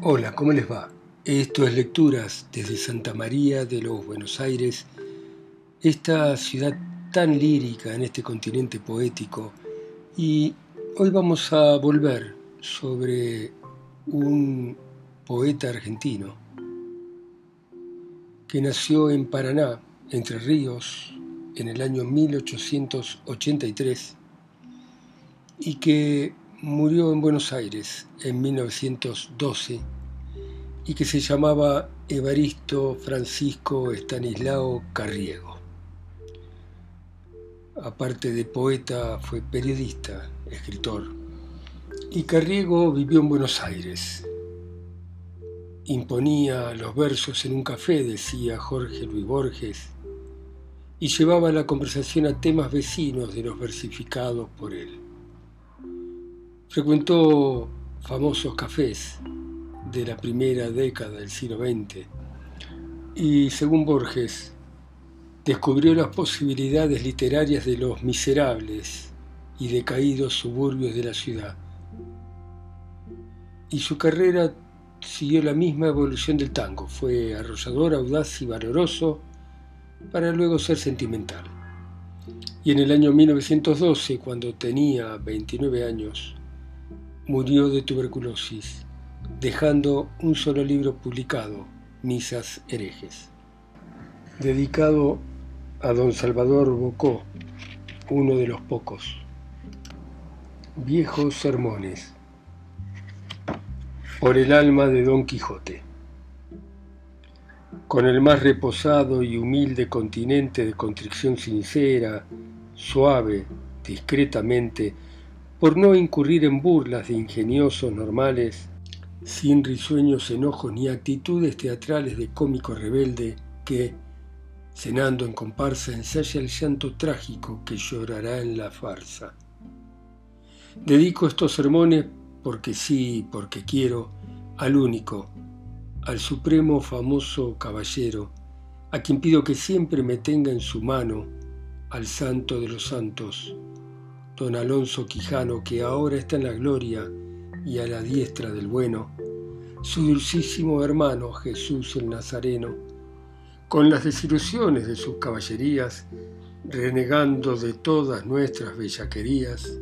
Hola, ¿cómo les va? Esto es Lecturas desde Santa María de los Buenos Aires, esta ciudad tan lírica en este continente poético. Y hoy vamos a volver sobre un poeta argentino que nació en Paraná, Entre Ríos, en el año 1883 y que murió en Buenos Aires en 1912 y que se llamaba Evaristo Francisco Estanislao Carriego. Aparte de poeta, fue periodista, escritor. Y Carriego vivió en Buenos Aires. Imponía los versos en un café, decía Jorge Luis Borges, y llevaba la conversación a temas vecinos de los versificados por él. Frecuentó famosos cafés de la primera década del siglo XX y, según Borges, descubrió las posibilidades literarias de los miserables y decaídos suburbios de la ciudad. Y su carrera siguió la misma evolución del tango. Fue arrollador, audaz y valoroso para luego ser sentimental. Y en el año 1912, cuando tenía 29 años, murió de tuberculosis, dejando un solo libro publicado, Misas herejes, dedicado a don Salvador Bocó, uno de los pocos. Viejos sermones por el alma de don Quijote. Con el más reposado y humilde continente de contrición sincera, suave, discretamente, por no incurrir en burlas de ingeniosos normales, sin risueños enojos ni actitudes teatrales de cómico rebelde que, cenando en comparsa, ensaya el llanto trágico que llorará en la farsa. Dedico estos sermones porque sí, porque quiero, al único, al supremo famoso caballero, a quien pido que siempre me tenga en su mano, al santo de los santos, don Alonso Quijano, que ahora está en la gloria y a la diestra del bueno, su dulcísimo hermano Jesús el Nazareno, con las desilusiones de sus caballerías, renegando de todas nuestras bellaquerías,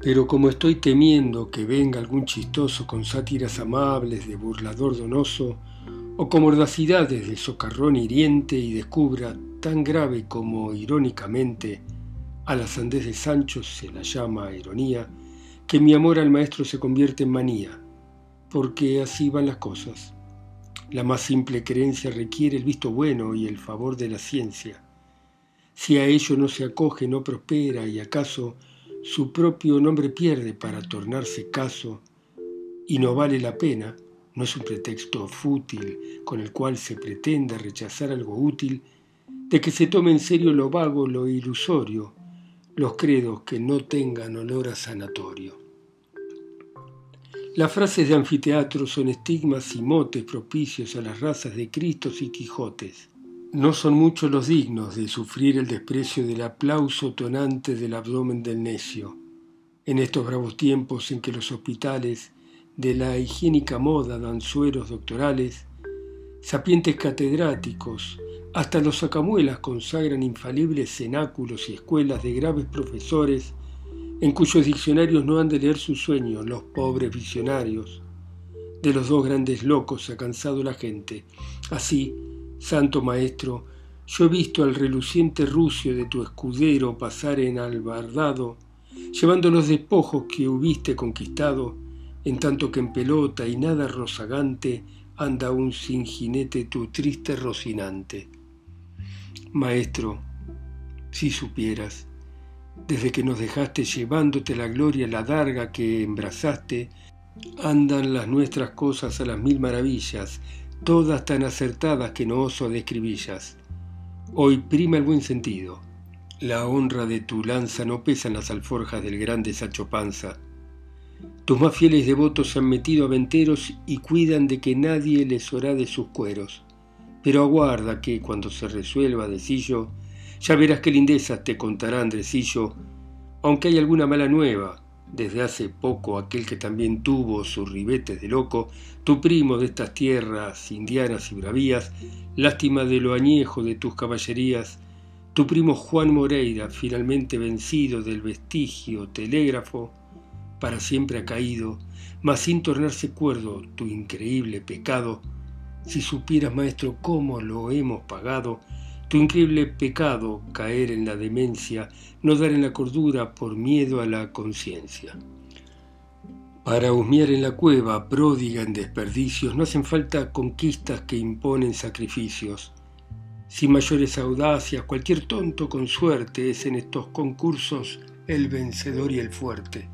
pero como estoy temiendo que venga algún chistoso con sátiras amables de burlador donoso, o con mordacidades de socarrón hiriente y descubra tan grave como irónicamente a la sandez de Sancho se la llama ironía, que mi amor al maestro se convierte en manía, porque así van las cosas. La más simple creencia requiere el visto bueno y el favor de la ciencia. Si a ello no se acoge, no prospera y acaso su propio nombre pierde para tornarse caso y no vale la pena, no es un pretexto fútil con el cual se pretenda rechazar algo útil, de que se tome en serio lo vago, lo ilusorio, los credos que no tengan olor a sanatorio. Las frases de anfiteatro son estigmas y motes propicios a las razas de Cristos y Quijotes. No son muchos los dignos de sufrir el desprecio del aplauso tonante del abdomen del necio. En estos bravos tiempos en que los hospitales de la higiénica moda dan sueros doctorales, sapientes catedráticos, hasta los sacamuelas consagran infalibles cenáculos y escuelas de graves profesores en cuyos diccionarios no han de leer sus sueños los pobres visionarios. De los dos grandes locos ha cansado la gente. Así, santo maestro, yo he visto al reluciente rucio de tu escudero pasar en albardado, llevando los despojos que hubiste conquistado, en tanto que en pelota y nada rozagante anda un sin jinete tu triste rocinante. Maestro, si supieras, desde que nos dejaste llevándote la gloria, la darga que embrazaste, andan las nuestras cosas a las mil maravillas, todas tan acertadas que no oso describillas. Hoy prima el buen sentido. La honra de tu lanza no pesa en las alforjas del grande Sacho Panza. Tus más fieles devotos se han metido a venteros y cuidan de que nadie les orá de sus cueros. Pero aguarda que, cuando se resuelva, decillo, ya verás qué lindezas te contará Andresillo, aunque hay alguna mala nueva, desde hace poco aquel que también tuvo sus ribetes de loco, tu primo de estas tierras indianas y bravías, lástima de lo añejo de tus caballerías, tu primo Juan Moreira, finalmente vencido del vestigio telégrafo, para siempre ha caído, mas sin tornarse cuerdo tu increíble pecado, si supieras, maestro, cómo lo hemos pagado, tu increíble pecado, caer en la demencia, no dar en la cordura por miedo a la conciencia. Para husmear en la cueva, pródiga en desperdicios, no hacen falta conquistas que imponen sacrificios. Sin mayores audacias, cualquier tonto con suerte es en estos concursos el vencedor y el fuerte,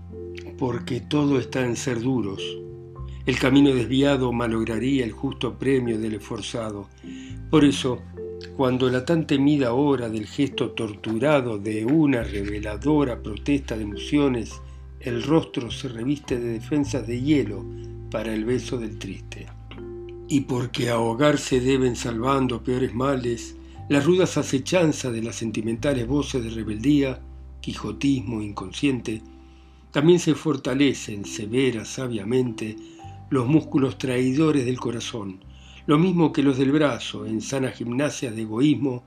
porque todo está en ser duros. El camino desviado malograría el justo premio del esforzado. Por eso, cuando la tan temida hora del gesto torturado de una reveladora protesta de emociones, el rostro se reviste de defensas de hielo para el beso del triste. Y porque ahogarse deben salvando peores males, las rudas acechanzas de las sentimentales voces de rebeldía, quijotismo inconsciente, también se fortalecen severa, sabiamente, los músculos traidores del corazón, lo mismo que los del brazo, en sana gimnasia de egoísmo,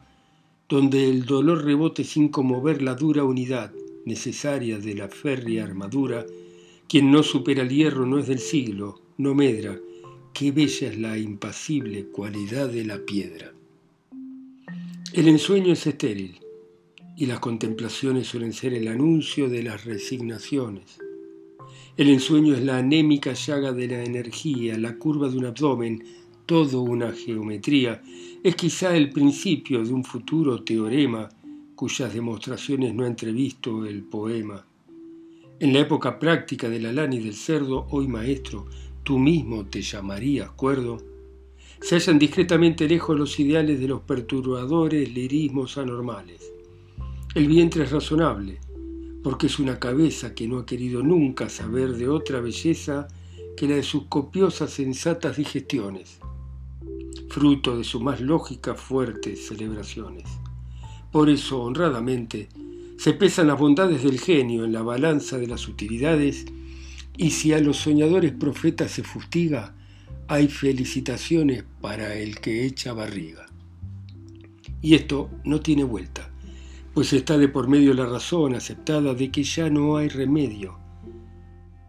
donde el dolor rebote sin conmover la dura unidad necesaria de la férrea armadura, quien no supera el hierro no es del siglo, no medra, qué bella es la impasible cualidad de la piedra. El ensueño es estéril, y las contemplaciones suelen ser el anuncio de las resignaciones. El ensueño es la anémica llaga de la energía, la curva de un abdomen, todo una geometría, es quizá el principio de un futuro teorema cuyas demostraciones no ha entrevisto el poema. En la época práctica de la lana y del cerdo, hoy maestro, tú mismo te llamarías cuerdo, se hallan discretamente lejos los ideales de los perturbadores lirismos anormales. El vientre es razonable, porque es una cabeza que no ha querido nunca saber de otra belleza que la de sus copiosas sensatas digestiones fruto de sus más lógicas fuertes celebraciones. Por eso, honradamente, se pesan las bondades del genio en la balanza de las utilidades, y si a los soñadores profetas se fustiga, hay felicitaciones para el que echa barriga. Y esto no tiene vuelta, pues está de por medio la razón aceptada de que ya no hay remedio,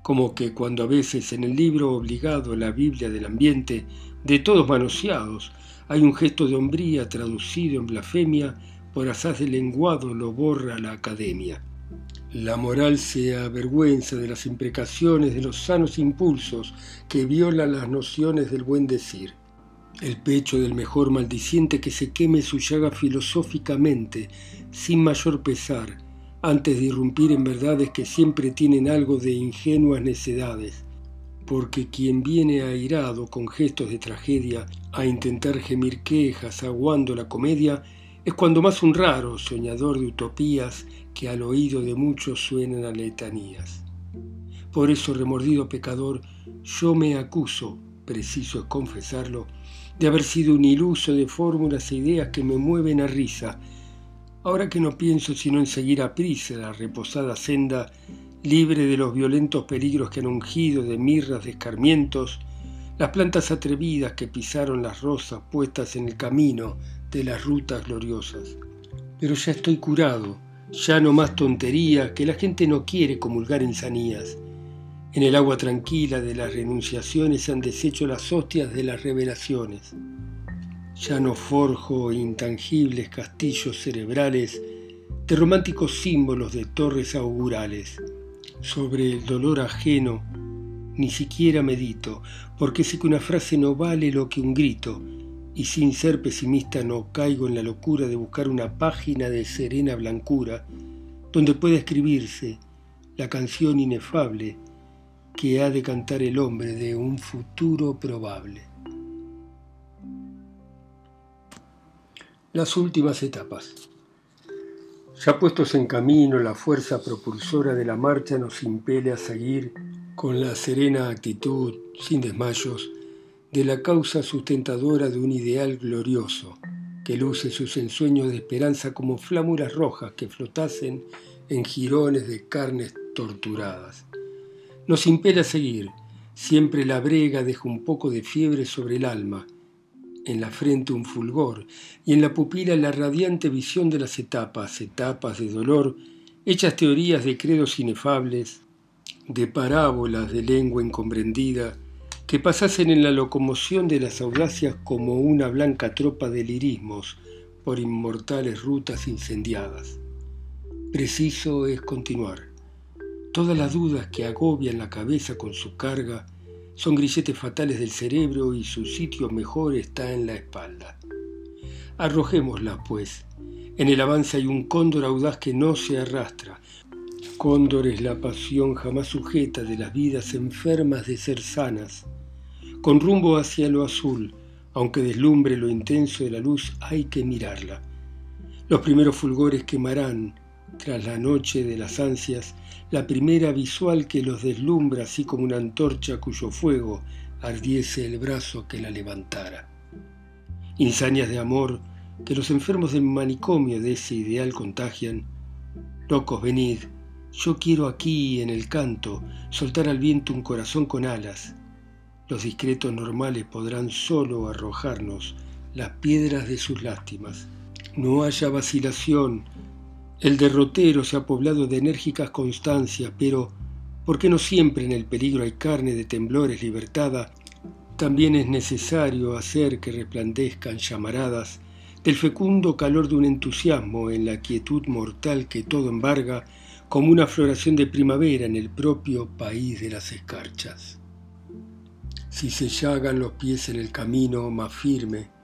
como que cuando a veces en el libro obligado la Biblia del ambiente de todos manoseados. Hay un gesto de hombría traducido en blasfemia, por asaz de lenguado lo borra la academia. La moral se avergüenza de las imprecaciones de los sanos impulsos que violan las nociones del buen decir. El pecho del mejor maldiciente que se queme su llaga filosóficamente, sin mayor pesar, antes de irrumpir en verdades que siempre tienen algo de ingenuas necedades porque quien viene airado con gestos de tragedia a intentar gemir quejas aguando la comedia, es cuando más un raro soñador de utopías que al oído de muchos suenan a letanías. Por eso, remordido pecador, yo me acuso, preciso es confesarlo, de haber sido un iluso de fórmulas e ideas que me mueven a risa, ahora que no pienso sino en seguir a prisa la reposada senda libre de los violentos peligros que han ungido de mirras de escarmientos, las plantas atrevidas que pisaron las rosas puestas en el camino de las rutas gloriosas. Pero ya estoy curado, ya no más tontería, que la gente no quiere comulgar en sanías. En el agua tranquila de las renunciaciones se han deshecho las hostias de las revelaciones. Ya no forjo intangibles castillos cerebrales de románticos símbolos de torres augurales sobre el dolor ajeno, ni siquiera medito, porque sé que una frase no vale lo que un grito, y sin ser pesimista no caigo en la locura de buscar una página de serena blancura donde pueda escribirse la canción inefable que ha de cantar el hombre de un futuro probable. Las últimas etapas. Ya puestos en camino, la fuerza propulsora de la marcha nos impele a seguir con la serena actitud, sin desmayos, de la causa sustentadora de un ideal glorioso, que luce sus ensueños de esperanza como flámulas rojas que flotasen en jirones de carnes torturadas. Nos impele a seguir. Siempre la brega deja un poco de fiebre sobre el alma, en la frente un fulgor y en la pupila la radiante visión de las etapas, etapas de dolor, hechas teorías de credos inefables, de parábolas de lengua incomprendida, que pasasen en la locomoción de las audacias como una blanca tropa de lirismos por inmortales rutas incendiadas. Preciso es continuar. Todas las dudas que agobian la cabeza con su carga son grilletes fatales del cerebro y su sitio mejor está en la espalda. Arrojémoslas, pues. En el avance hay un cóndor audaz que no se arrastra. Cóndor es la pasión jamás sujeta de las vidas enfermas de ser sanas. Con rumbo hacia lo azul, aunque deslumbre lo intenso de la luz, hay que mirarla. Los primeros fulgores quemarán, tras la noche de las ansias, la primera visual que los deslumbra así como una antorcha cuyo fuego ardiese el brazo que la levantara. Insanias de amor que los enfermos del manicomio de ese ideal contagian. Locos, venid, yo quiero aquí en el canto soltar al viento un corazón con alas. Los discretos normales podrán solo arrojarnos las piedras de sus lástimas. No haya vacilación, el derrotero se ha poblado de enérgicas constancias, pero ¿por qué no siempre en el peligro hay carne de temblores libertada? También es necesario hacer que resplandezcan llamaradas del fecundo calor de un entusiasmo en la quietud mortal que todo embarga, como una floración de primavera en el propio país de las escarchas. Si se llagan los pies en el camino más firme,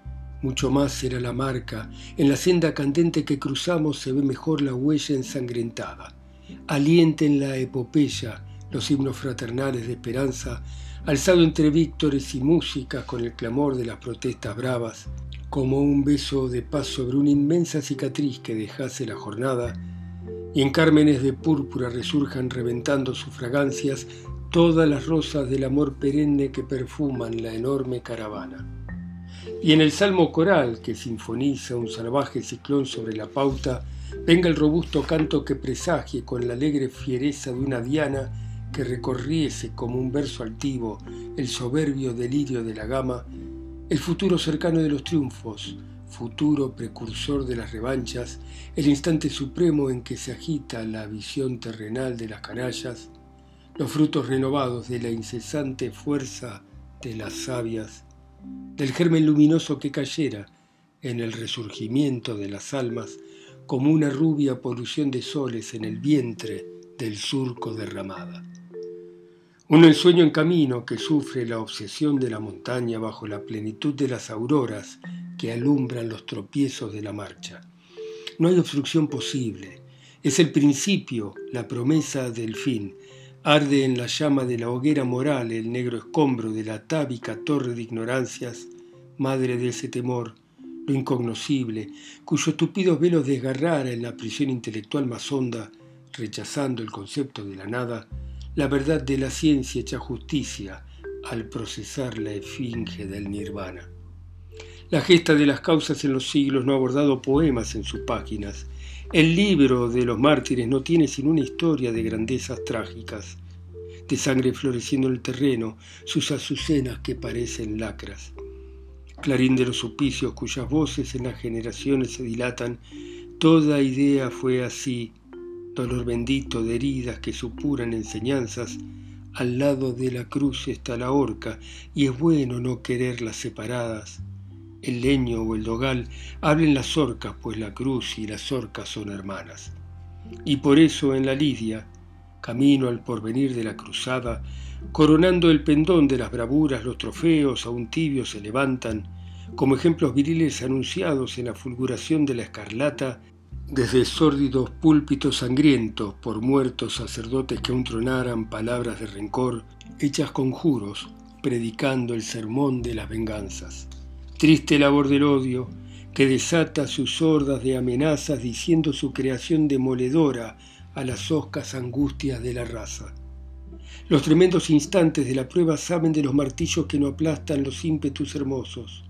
mucho más será la marca. En la senda candente que cruzamos se ve mejor la huella ensangrentada. Alienten la epopeya, los himnos fraternales de esperanza, alzado entre víctores y músicas con el clamor de las protestas bravas, como un beso de paz sobre una inmensa cicatriz que dejase la jornada, y en cármenes de púrpura resurjan reventando sus fragancias todas las rosas del amor perenne que perfuman la enorme caravana. Y en el salmo coral que sinfoniza un salvaje ciclón sobre la pauta, venga el robusto canto que presagie con la alegre fiereza de una diana que recorriese como un verso altivo el soberbio delirio de la gama, el futuro cercano de los triunfos, futuro precursor de las revanchas, el instante supremo en que se agita la visión terrenal de las canallas, los frutos renovados de la incesante fuerza de las sabias, del germen luminoso que cayera en el resurgimiento de las almas como una rubia polución de soles en el vientre del surco derramada. Un ensueño en camino que sufre la obsesión de la montaña bajo la plenitud de las auroras que alumbran los tropiezos de la marcha. No hay obstrucción posible, es el principio, la promesa del fin, Arde en la llama de la hoguera moral el negro escombro de la atávica torre de ignorancias, madre de ese temor, lo incognoscible, cuyo tupido velo desgarrara en la prisión intelectual más honda, rechazando el concepto de la nada, la verdad de la ciencia hecha justicia al procesar la esfinge del nirvana. La gesta de las causas en los siglos no ha abordado poemas en sus páginas, el libro de los mártires no tiene sino una historia de grandezas trágicas, de sangre floreciendo en el terreno, sus azucenas que parecen lacras. Clarín de los supicios cuyas voces en las generaciones se dilatan, toda idea fue así, dolor bendito de heridas que supuran enseñanzas, al lado de la cruz está la horca, y es bueno no quererlas separadas el leño o el dogal, hablen las orcas, pues la cruz y las orcas son hermanas. Y por eso en la Lidia, camino al porvenir de la cruzada, coronando el pendón de las bravuras, los trofeos aún tibios se levantan, como ejemplos viriles anunciados en la fulguración de la escarlata, desde sórdidos púlpitos sangrientos por muertos sacerdotes que aún tronaran palabras de rencor, hechas conjuros, predicando el sermón de las venganzas. Triste labor del odio, que desata sus hordas de amenazas diciendo su creación demoledora a las oscas angustias de la raza. Los tremendos instantes de la prueba saben de los martillos que no aplastan los ímpetus hermosos,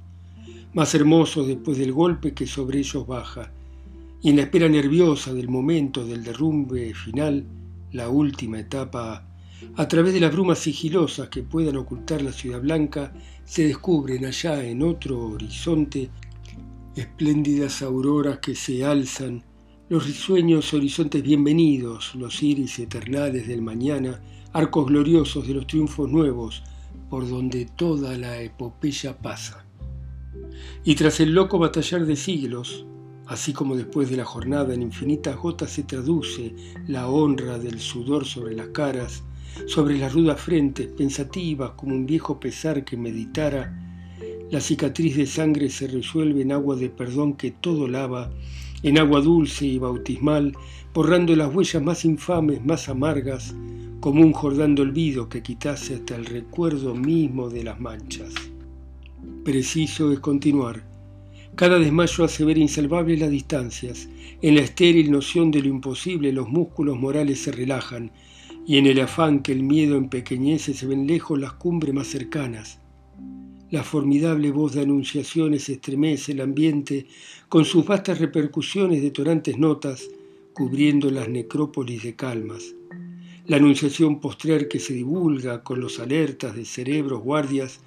más hermosos después del golpe que sobre ellos baja, y en la espera nerviosa del momento del derrumbe final, la última etapa, A través de las brumas sigilosas que puedan ocultar la ciudad blanca, se descubren allá en otro horizonte espléndidas auroras que se alzan, los risueños horizontes bienvenidos, los iris eternales del mañana, arcos gloriosos de los triunfos nuevos, por donde toda la epopeya pasa. Y tras el loco batallar de siglos, así como después de la jornada en infinitas gotas se traduce la honra del sudor sobre las caras, sobre las rudas frentes, pensativas como un viejo pesar que meditara, la cicatriz de sangre se resuelve en agua de perdón que todo lava, en agua dulce y bautismal, borrando las huellas más infames, más amargas, como un Jordán de olvido que quitase hasta el recuerdo mismo de las manchas. Preciso es continuar. Cada desmayo hace ver insalvables las distancias. En la estéril noción de lo imposible los músculos morales se relajan, y en el afán que el miedo empequeñece se ven lejos las cumbres más cercanas. La formidable voz de anunciaciones estremece el ambiente con sus vastas repercusiones de torantes notas, cubriendo las necrópolis de calmas. La anunciación postrer que se divulga con los alertas de cerebros guardias,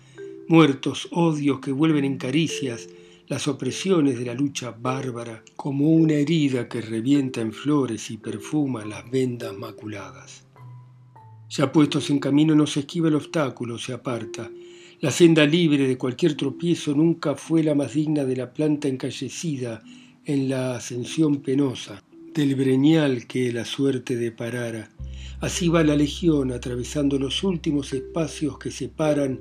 muertos, odios que vuelven en caricias, las opresiones de la lucha bárbara, como una herida que revienta en flores y perfuma las vendas maculadas. Ya puestos en camino no se esquiva el obstáculo, se aparta. La senda libre de cualquier tropiezo nunca fue la más digna de la planta encallecida en la ascensión penosa, del breñal que la suerte deparara. Así va la legión atravesando los últimos espacios que separan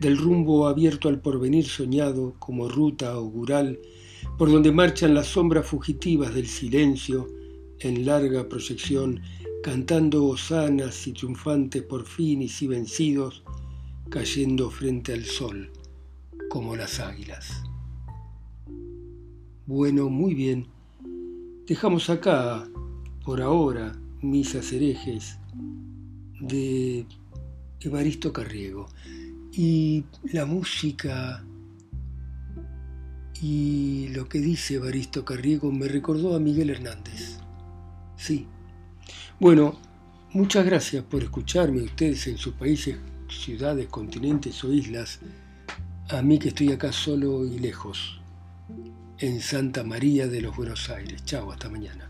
del rumbo abierto al porvenir soñado como ruta augural, por donde marchan las sombras fugitivas del silencio en larga proyección cantando hosanas y triunfantes por fin y si vencidos, cayendo frente al sol, como las águilas. Bueno, muy bien. Dejamos acá, por ahora, misas herejes de Evaristo Carriego. Y la música y lo que dice Evaristo Carriego me recordó a Miguel Hernández. Sí, bueno, muchas gracias por escucharme ustedes en sus países, ciudades, continentes o islas. A mí que estoy acá solo y lejos, en Santa María de los Buenos Aires. Chao, hasta mañana.